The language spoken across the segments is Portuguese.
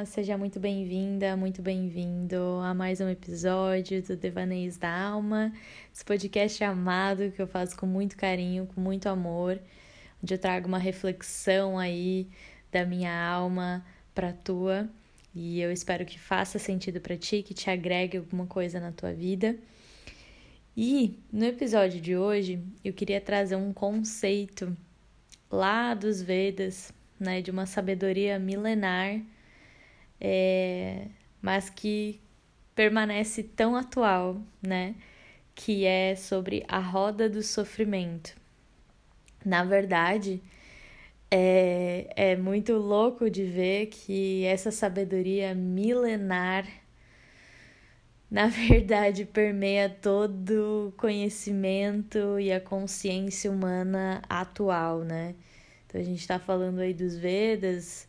Olá, seja muito bem-vinda, muito bem-vindo a mais um episódio do Devaneios da Alma, esse podcast amado que eu faço com muito carinho, com muito amor, onde eu trago uma reflexão aí da minha alma para tua e eu espero que faça sentido para ti, que te agregue alguma coisa na tua vida. E no episódio de hoje eu queria trazer um conceito lá dos Vedas, né, de uma sabedoria milenar, é, mas que permanece tão atual, né, que é sobre a roda do sofrimento. Na verdade, é, é muito louco de ver que essa sabedoria milenar, na verdade, permeia todo o conhecimento e a consciência humana atual, né? Então a gente está falando aí dos Vedas,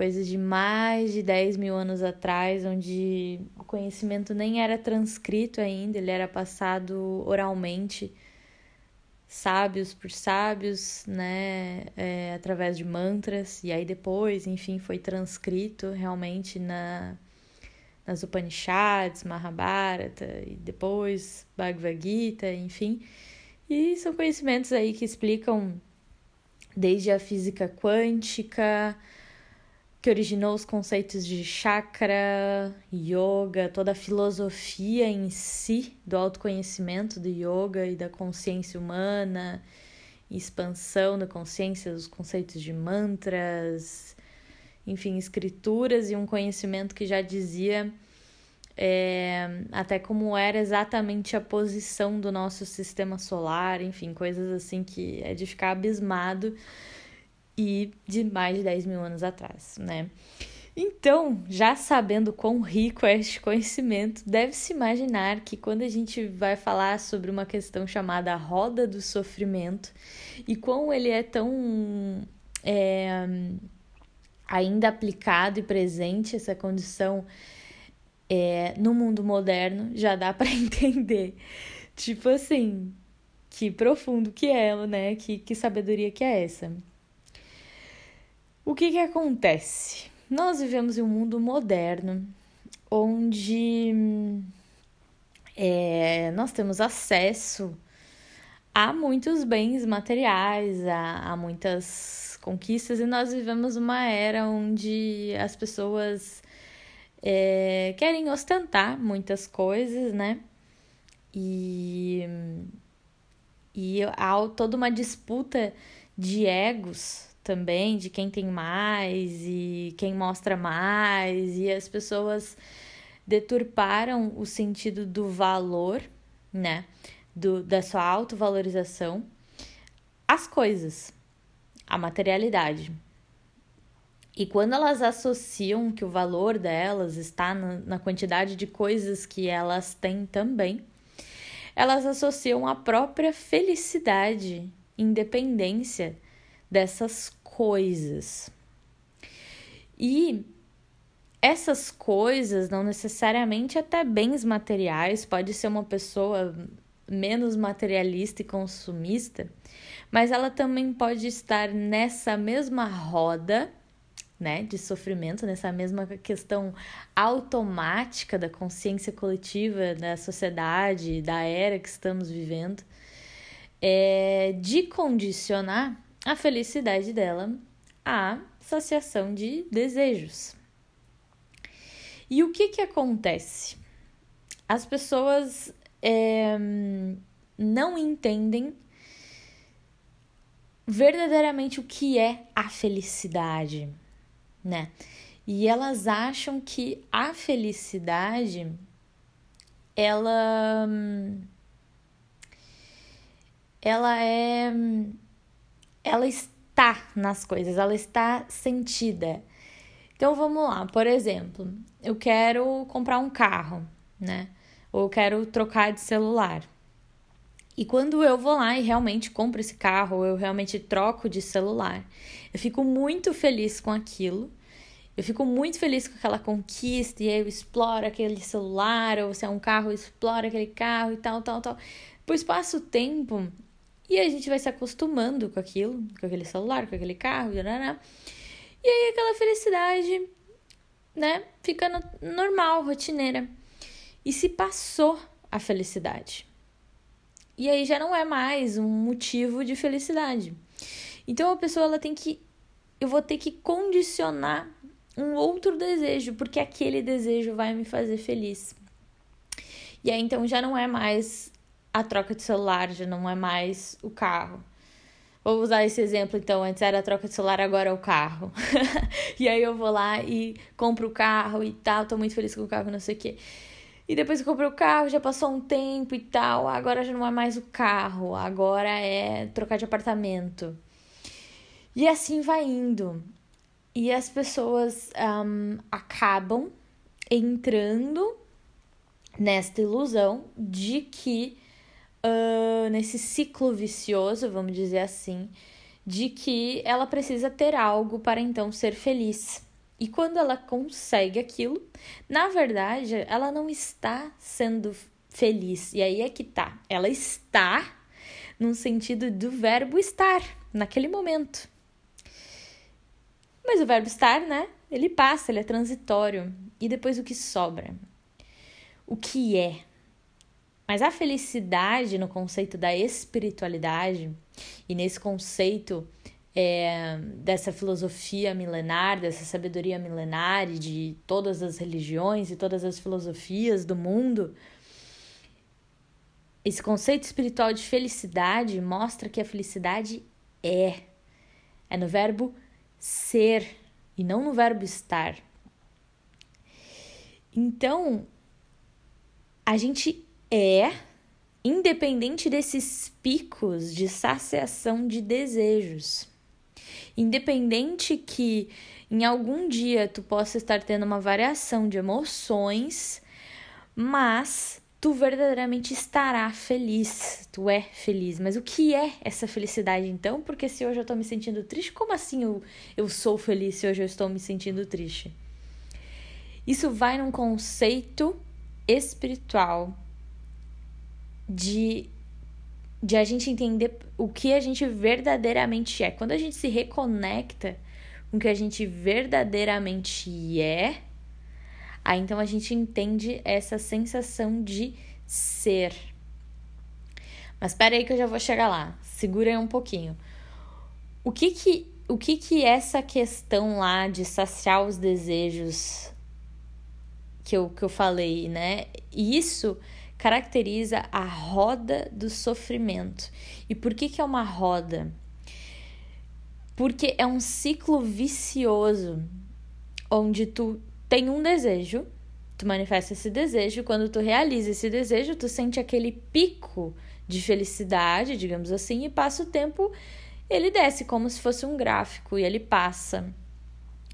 coisas de mais de 10 mil anos atrás, onde o conhecimento nem era transcrito ainda, ele era passado oralmente, sábios por sábios, né, é, através de mantras, e aí depois, enfim, foi transcrito realmente na, nas Upanishads, Mahabharata, e depois Bhagavad Gita, enfim. E são conhecimentos aí que explicam desde a física quântica, que originou os conceitos de chakra, yoga, toda a filosofia em si do autoconhecimento do yoga e da consciência humana, expansão da consciência, os conceitos de mantras, enfim, escrituras e um conhecimento que já dizia é, até como era exatamente a posição do nosso sistema solar, enfim, coisas assim que é de ficar abismado e de mais de 10 mil anos atrás, né? Então, já sabendo quão rico é este conhecimento, deve-se imaginar que quando a gente vai falar sobre uma questão chamada roda do sofrimento e quão ele é tão é, ainda aplicado e presente, essa condição é, no mundo moderno já dá para entender. Tipo assim, que profundo que é, né? Que, que sabedoria que é essa? O que que acontece? Nós vivemos em um mundo moderno onde é, nós temos acesso a muitos bens materiais, a, a muitas conquistas, e nós vivemos uma era onde as pessoas é, querem ostentar muitas coisas, né? E, e há toda uma disputa de egos também, de quem tem mais e quem mostra mais, e as pessoas deturparam o sentido do valor, né? Do, da sua autovalorização, as coisas, a materialidade. E quando elas associam que o valor delas está na quantidade de coisas que elas têm também, elas associam a própria felicidade, independência dessas coisas. E essas coisas, não necessariamente até bens materiais, pode ser uma pessoa menos materialista e consumista, mas ela também pode estar nessa mesma roda né, de sofrimento, nessa mesma questão automática da consciência coletiva da sociedade, da era que estamos vivendo, é de condicionar a felicidade dela à saciação de desejos. E o que que acontece? As pessoas é, não entendem verdadeiramente o que é a felicidade né? E elas acham que a felicidade ela ela é ela está nas coisas, ela está sentida. Então vamos lá, por exemplo, eu quero comprar um carro, né? Ou eu quero trocar de celular. E quando eu vou lá e realmente compro esse carro, ou eu realmente troco de celular, eu fico muito feliz com aquilo. Eu fico muito feliz com aquela conquista, e eu exploro aquele celular, ou se é um carro, eu exploro aquele carro e tal, tal, tal. Depois passa o tempo e a gente vai se acostumando com aquilo, com aquele celular, com aquele carro, e aí aquela felicidade né, fica normal, rotineira. E se passou a felicidade. E aí já não é mais um motivo de felicidade. Então a pessoa ela tem que eu vou ter que condicionar um outro desejo, porque aquele desejo vai me fazer feliz. E aí então já não é mais a troca de celular, já não é mais o carro. Vou usar esse exemplo então, antes era a troca de celular, agora é o carro. e aí eu vou lá e compro o carro e tal, tô muito feliz com o carro, não sei o quê. E depois eu comprei o carro, já passou um tempo e tal, agora já não é mais o carro, agora é trocar de apartamento. E assim vai indo. E as pessoas um, acabam entrando nesta ilusão de que, uh, nesse ciclo vicioso, vamos dizer assim, de que ela precisa ter algo para então ser feliz. E quando ela consegue aquilo, na verdade, ela não está sendo feliz. E aí é que tá. Ela está no sentido do verbo estar, naquele momento. Mas o verbo estar, né? Ele passa, ele é transitório. E depois o que sobra? O que é? Mas a felicidade no conceito da espiritualidade e nesse conceito é, dessa filosofia milenar, dessa sabedoria milenar e de todas as religiões e todas as filosofias do mundo, esse conceito espiritual de felicidade mostra que a felicidade é. É no verbo ser e não no verbo estar. Então, a gente é independente desses picos de saciação de desejos. Independente que em algum dia tu possa estar tendo uma variação de emoções, mas tu verdadeiramente estará feliz, tu é feliz. Mas o que é essa felicidade então? Porque se hoje eu estou me sentindo triste, como assim eu, eu sou feliz se hoje eu estou me sentindo triste? Isso vai num conceito espiritual de de a gente entender o que a gente verdadeiramente é. Quando a gente se reconecta com o que a gente verdadeiramente é, aí então a gente entende essa sensação de ser. Mas espera aí que eu já vou chegar lá. Segura aí um pouquinho. O que que o que que essa questão lá de saciar os desejos que eu, que eu falei, né? Isso caracteriza a roda do sofrimento. E por que, que é uma roda? Porque é um ciclo vicioso onde tu tem um desejo, tu manifesta esse desejo, quando tu realiza esse desejo, tu sente aquele pico de felicidade, digamos assim, e passa o tempo, ele desce como se fosse um gráfico e ele passa.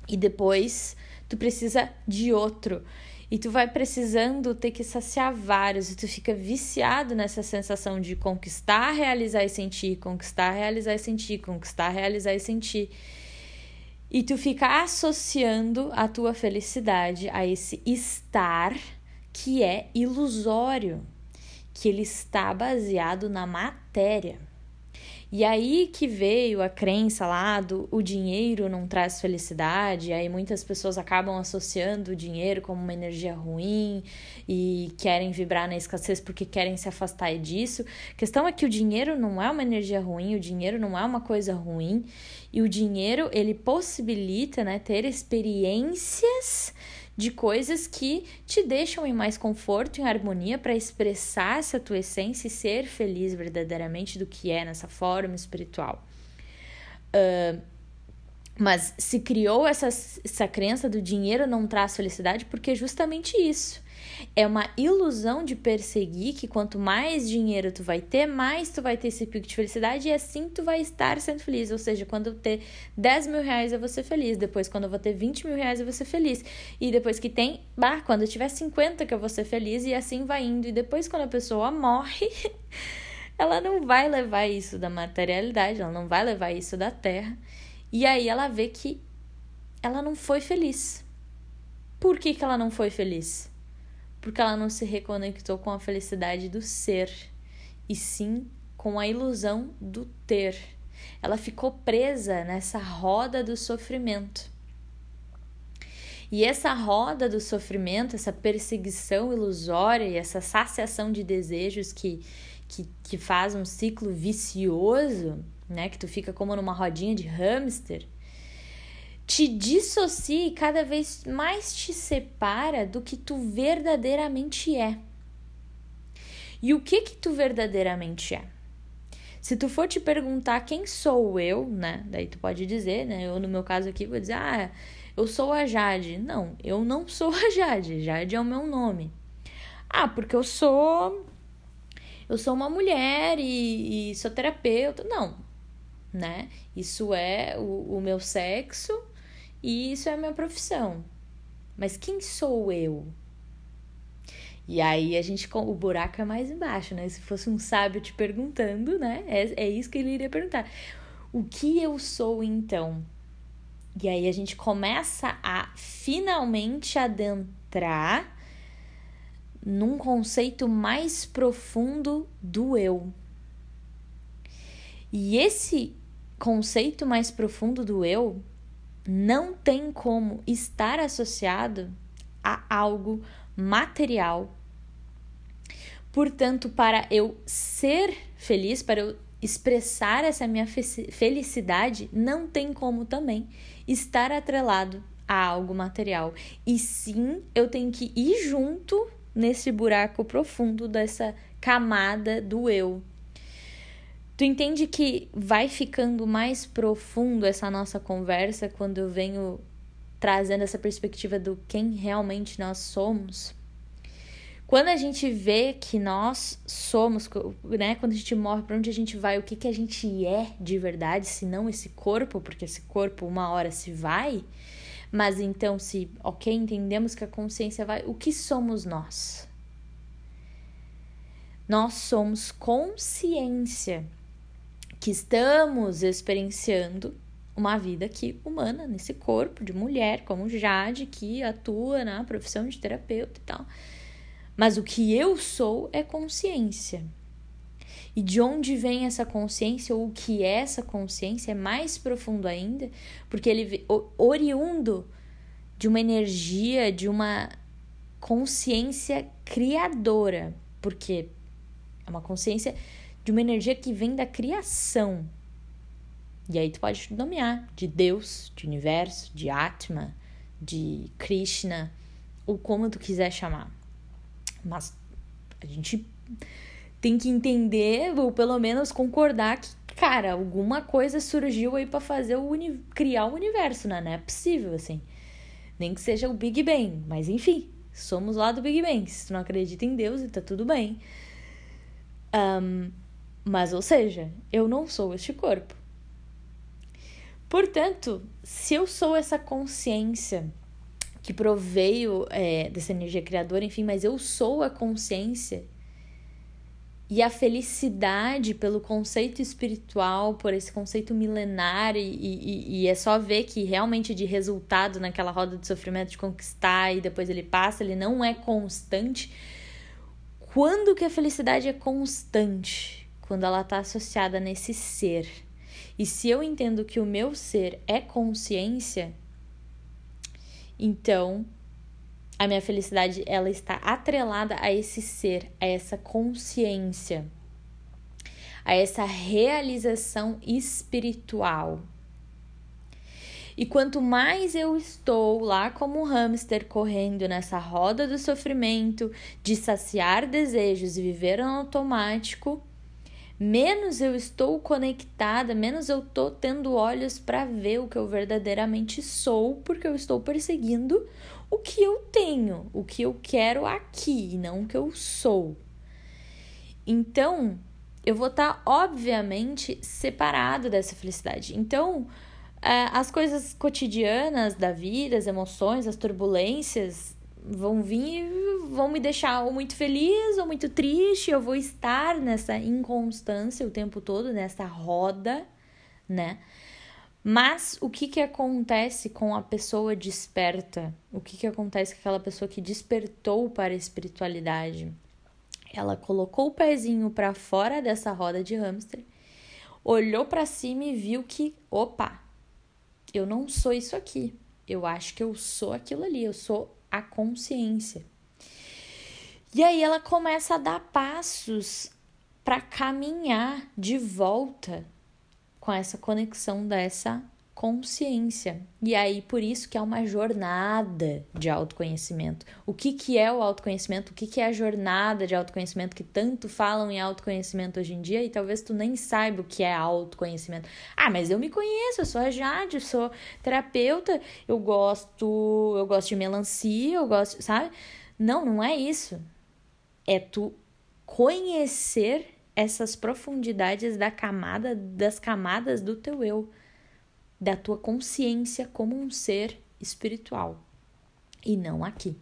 E depois tu precisa de outro. E tu vai precisando ter que saciar vários, e tu fica viciado nessa sensação de conquistar, realizar e sentir, conquistar, realizar e sentir, conquistar, realizar e sentir. E tu fica associando a tua felicidade a esse estar que é ilusório, que ele está baseado na matéria. E aí que veio a crença lá do o dinheiro não traz felicidade, aí muitas pessoas acabam associando o dinheiro como uma energia ruim e querem vibrar na escassez porque querem se afastar disso. A questão é que o dinheiro não é uma energia ruim, o dinheiro não é uma coisa ruim, e o dinheiro ele possibilita, né, ter experiências de coisas que te deixam em mais conforto, em harmonia para expressar essa tua essência e ser feliz verdadeiramente do que é nessa forma espiritual. Uh, mas se criou essa, essa crença do dinheiro não traz felicidade porque é justamente isso. É uma ilusão de perseguir que quanto mais dinheiro tu vai ter, mais tu vai ter esse pico de felicidade e assim tu vai estar sendo feliz. Ou seja, quando eu ter 10 mil reais eu vou ser feliz, depois quando eu vou ter 20 mil reais eu vou ser feliz. E depois que tem, bah, quando eu tiver 50 que eu vou ser feliz e assim vai indo. E depois quando a pessoa morre, ela não vai levar isso da materialidade, ela não vai levar isso da terra. E aí ela vê que ela não foi feliz. Por que, que ela não foi feliz? Porque ela não se reconectou com a felicidade do ser, e sim com a ilusão do ter. Ela ficou presa nessa roda do sofrimento. E essa roda do sofrimento, essa perseguição ilusória e essa saciação de desejos que, que, que faz um ciclo vicioso, né? Que tu fica como numa rodinha de hamster, te dissocia e cada vez mais te separa do que tu verdadeiramente é. E o que que tu verdadeiramente é? Se tu for te perguntar quem sou eu, né? Daí tu pode dizer, né? Eu no meu caso aqui vou dizer, ah, eu sou a Jade. Não, eu não sou a Jade. Jade é o meu nome. Ah, porque eu sou eu sou uma mulher e, e sou terapeuta. Não, né? Isso é o, o meu sexo e isso é a minha profissão. Mas quem sou eu? E aí a gente o buraco é mais embaixo, né? Se fosse um sábio te perguntando, né? É, é isso que ele iria perguntar. O que eu sou então? E aí a gente começa a finalmente adentrar num conceito mais profundo do eu. E esse conceito mais profundo do eu não tem como estar associado a algo material. Portanto, para eu ser feliz, para eu expressar essa minha felicidade, não tem como também estar atrelado a algo material. E sim, eu tenho que ir junto nesse buraco profundo dessa camada do eu, Tu entende que vai ficando mais profundo essa nossa conversa quando eu venho trazendo essa perspectiva do quem realmente nós somos? Quando a gente vê que nós somos, né, quando a gente morre, para onde a gente vai, o que, que a gente é de verdade, se não esse corpo, porque esse corpo uma hora se vai, mas então se, ok, entendemos que a consciência vai, o que somos nós? Nós somos consciência que estamos experienciando uma vida aqui humana, nesse corpo de mulher, como Jade, que atua na profissão de terapeuta e tal. Mas o que eu sou é consciência. E de onde vem essa consciência, ou o que é essa consciência, é mais profundo ainda, porque ele oriundo de uma energia, de uma consciência criadora, porque é uma consciência de uma energia que vem da criação. E aí tu pode nomear de Deus, de universo, de Atma, de Krishna, ou como tu quiser chamar. Mas a gente tem que entender, ou pelo menos concordar que, cara, alguma coisa surgiu aí para fazer o uni criar o universo, né? Não é possível assim. Nem que seja o Big Bang, mas enfim, somos lá do Big Bang. Se tu não acredita em Deus, tá tudo bem. Um, mas, ou seja, eu não sou este corpo. Portanto, se eu sou essa consciência que proveio é, dessa energia criadora, enfim, mas eu sou a consciência e a felicidade pelo conceito espiritual, por esse conceito milenar, e, e, e, é só ver que realmente de resultado naquela roda de sofrimento de conquistar e depois ele passa, ele não é constante. Quando que a felicidade é constante? Quando ela está associada nesse ser. E se eu entendo que o meu ser é consciência, então a minha felicidade ela está atrelada a esse ser, a essa consciência, a essa realização espiritual. E quanto mais eu estou lá como um hamster correndo nessa roda do sofrimento, de saciar desejos e viver no automático, menos eu estou conectada, menos eu estou tendo olhos para ver o que eu verdadeiramente sou, porque eu estou perseguindo o que eu tenho, o que eu quero aqui, não o que eu sou. Então, eu vou estar, tá, obviamente, separado dessa felicidade. Então, é, as coisas cotidianas da vida, as emoções, as turbulências, vão vir e vão me deixar ou muito feliz ou muito triste. Eu vou estar nessa inconstância o tempo todo, nessa roda, né? Mas o que, que acontece com a pessoa desperta? O que, que acontece com aquela pessoa que despertou para a espiritualidade? Ela colocou o pezinho para fora dessa roda de hamster, olhou para cima e viu que, opa, eu não sou isso aqui. Eu acho que eu sou aquilo ali, eu sou a consciência. E aí ela começa a dar passos para caminhar de volta com essa conexão dessa consciência. E aí, por isso que é uma jornada de autoconhecimento. O que, que é o autoconhecimento? O que, que é a jornada de autoconhecimento que tanto falam em autoconhecimento hoje em dia e talvez tu nem saiba o que é autoconhecimento. Ah, mas eu me conheço, eu sou a Jade, sou terapeuta, eu gosto, eu gosto de melancia, eu gosto, sabe? Não, não é isso. É tu conhecer essas profundidades da camada das camadas do teu eu da tua consciência como um ser espiritual e não aqui.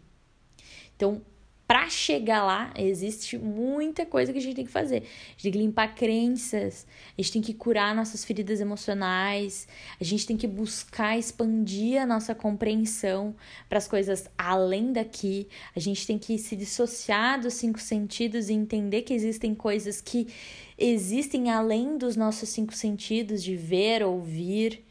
Então, para chegar lá, existe muita coisa que a gente tem que fazer. A gente tem que limpar crenças, a gente tem que curar nossas feridas emocionais, a gente tem que buscar expandir a nossa compreensão para as coisas além daqui. A gente tem que se dissociar dos cinco sentidos e entender que existem coisas que existem além dos nossos cinco sentidos de ver, ouvir,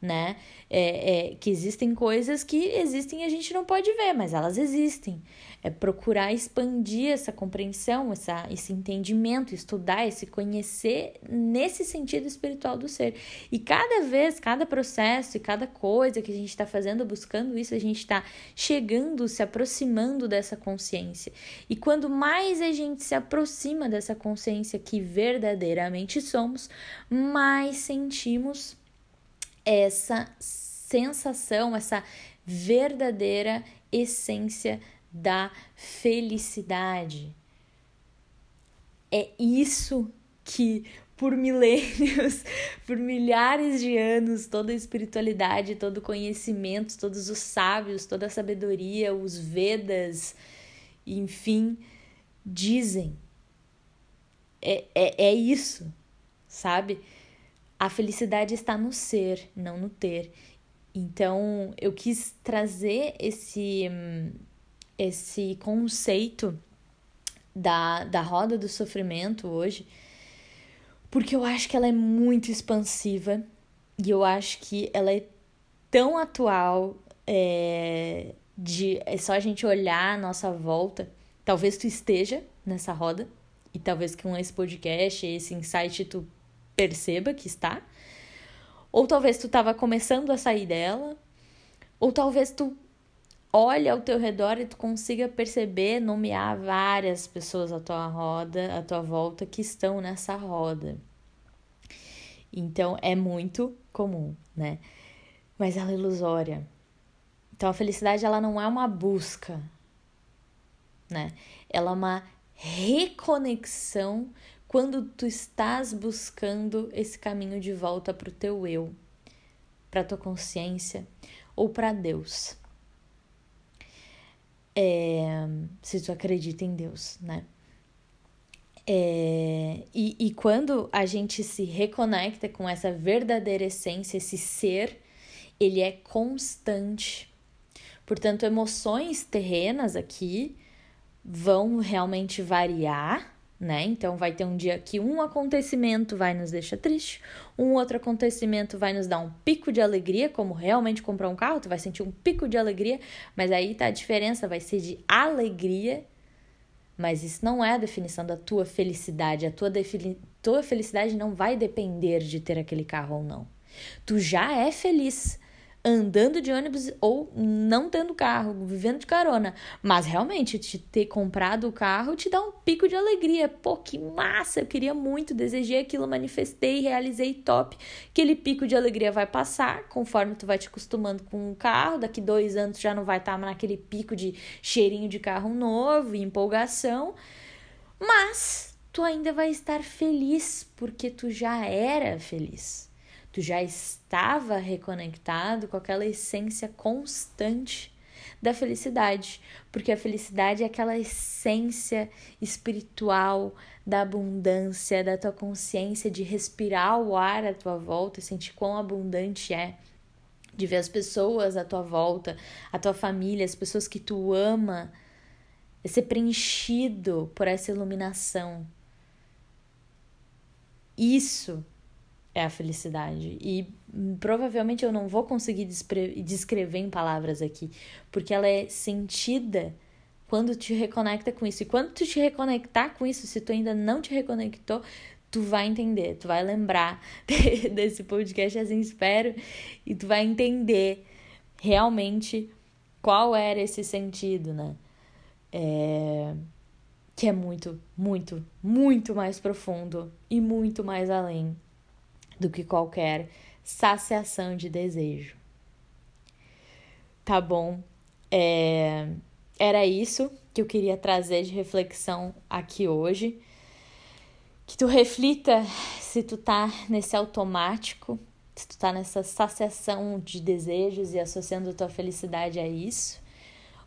né? É, é, que existem coisas que existem e a gente não pode ver, mas elas existem. É procurar expandir essa compreensão, essa, esse entendimento, estudar, esse conhecer nesse sentido espiritual do ser. E cada vez, cada processo e cada coisa que a gente está fazendo, buscando isso, a gente está chegando, se aproximando dessa consciência. E quando mais a gente se aproxima dessa consciência que verdadeiramente somos, mais sentimos essa sensação, essa verdadeira essência da felicidade. É isso que por milênios, por milhares de anos, toda a espiritualidade, todo o conhecimento, todos os sábios, toda a sabedoria, os Vedas, enfim, dizem. É, é, é isso, sabe? A felicidade está no ser, não no ter. Então, eu quis trazer esse, esse conceito da, da roda do sofrimento hoje, porque eu acho que ela é muito expansiva e eu acho que ela é tão atual é, de é só a gente olhar a nossa volta. Talvez tu esteja nessa roda e talvez com esse podcast, esse insight, tu perceba que está. Ou talvez tu estava começando a sair dela, ou talvez tu olha ao teu redor e tu consiga perceber, nomear várias pessoas à tua roda, à tua volta que estão nessa roda. Então é muito comum, né? Mas ela é ilusória. Então a felicidade ela não é uma busca, né? Ela é uma reconexão quando tu estás buscando esse caminho de volta para o teu eu, para tua consciência ou para Deus. É, se tu acredita em Deus, né? É, e, e quando a gente se reconecta com essa verdadeira essência, esse ser, ele é constante. Portanto, emoções terrenas aqui vão realmente variar, né? Então vai ter um dia que um acontecimento vai nos deixar triste, um outro acontecimento vai nos dar um pico de alegria, como realmente comprar um carro, tu vai sentir um pico de alegria, mas aí tá a diferença, vai ser de alegria, mas isso não é a definição da tua felicidade, a tua, tua felicidade não vai depender de ter aquele carro ou não. Tu já é feliz, andando de ônibus ou não tendo carro, vivendo de carona. Mas realmente, te ter comprado o carro te dá um pico de alegria. Pô, que massa! Eu queria muito, desejei aquilo, manifestei, realizei top. Aquele pico de alegria vai passar conforme tu vai te acostumando com o carro. Daqui dois anos já não vai estar naquele pico de cheirinho de carro novo e empolgação. Mas tu ainda vai estar feliz porque tu já era feliz tu já estava reconectado com aquela essência constante da felicidade, porque a felicidade é aquela essência espiritual da abundância, da tua consciência de respirar o ar à tua volta e sentir quão abundante é, de ver as pessoas à tua volta, a tua família, as pessoas que tu ama, é ser preenchido por essa iluminação. Isso é a felicidade. E hum, provavelmente eu não vou conseguir descrever em palavras aqui, porque ela é sentida quando te reconecta com isso. E quando tu te reconectar com isso, se tu ainda não te reconectou, tu vai entender, tu vai lembrar desse podcast, assim espero, e tu vai entender realmente qual era esse sentido, né? É... Que é muito, muito, muito mais profundo e muito mais além do que qualquer saciação de desejo. Tá bom? É... Era isso que eu queria trazer de reflexão aqui hoje. Que tu reflita se tu tá nesse automático, se tu tá nessa saciação de desejos e associando tua felicidade a isso,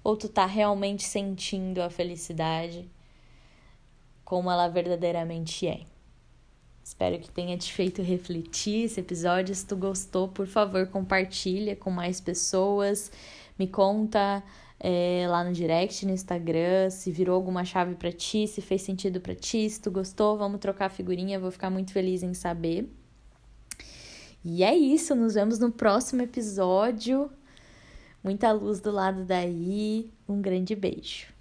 ou tu tá realmente sentindo a felicidade como ela verdadeiramente é. Espero que tenha te feito refletir esse episódio. Se tu gostou, por favor, compartilha com mais pessoas. Me conta é, lá no direct, no Instagram, se virou alguma chave para ti, se fez sentido para ti, se tu gostou, vamos trocar figurinha, vou ficar muito feliz em saber. E é isso, nos vemos no próximo episódio. Muita luz do lado daí. Um grande beijo.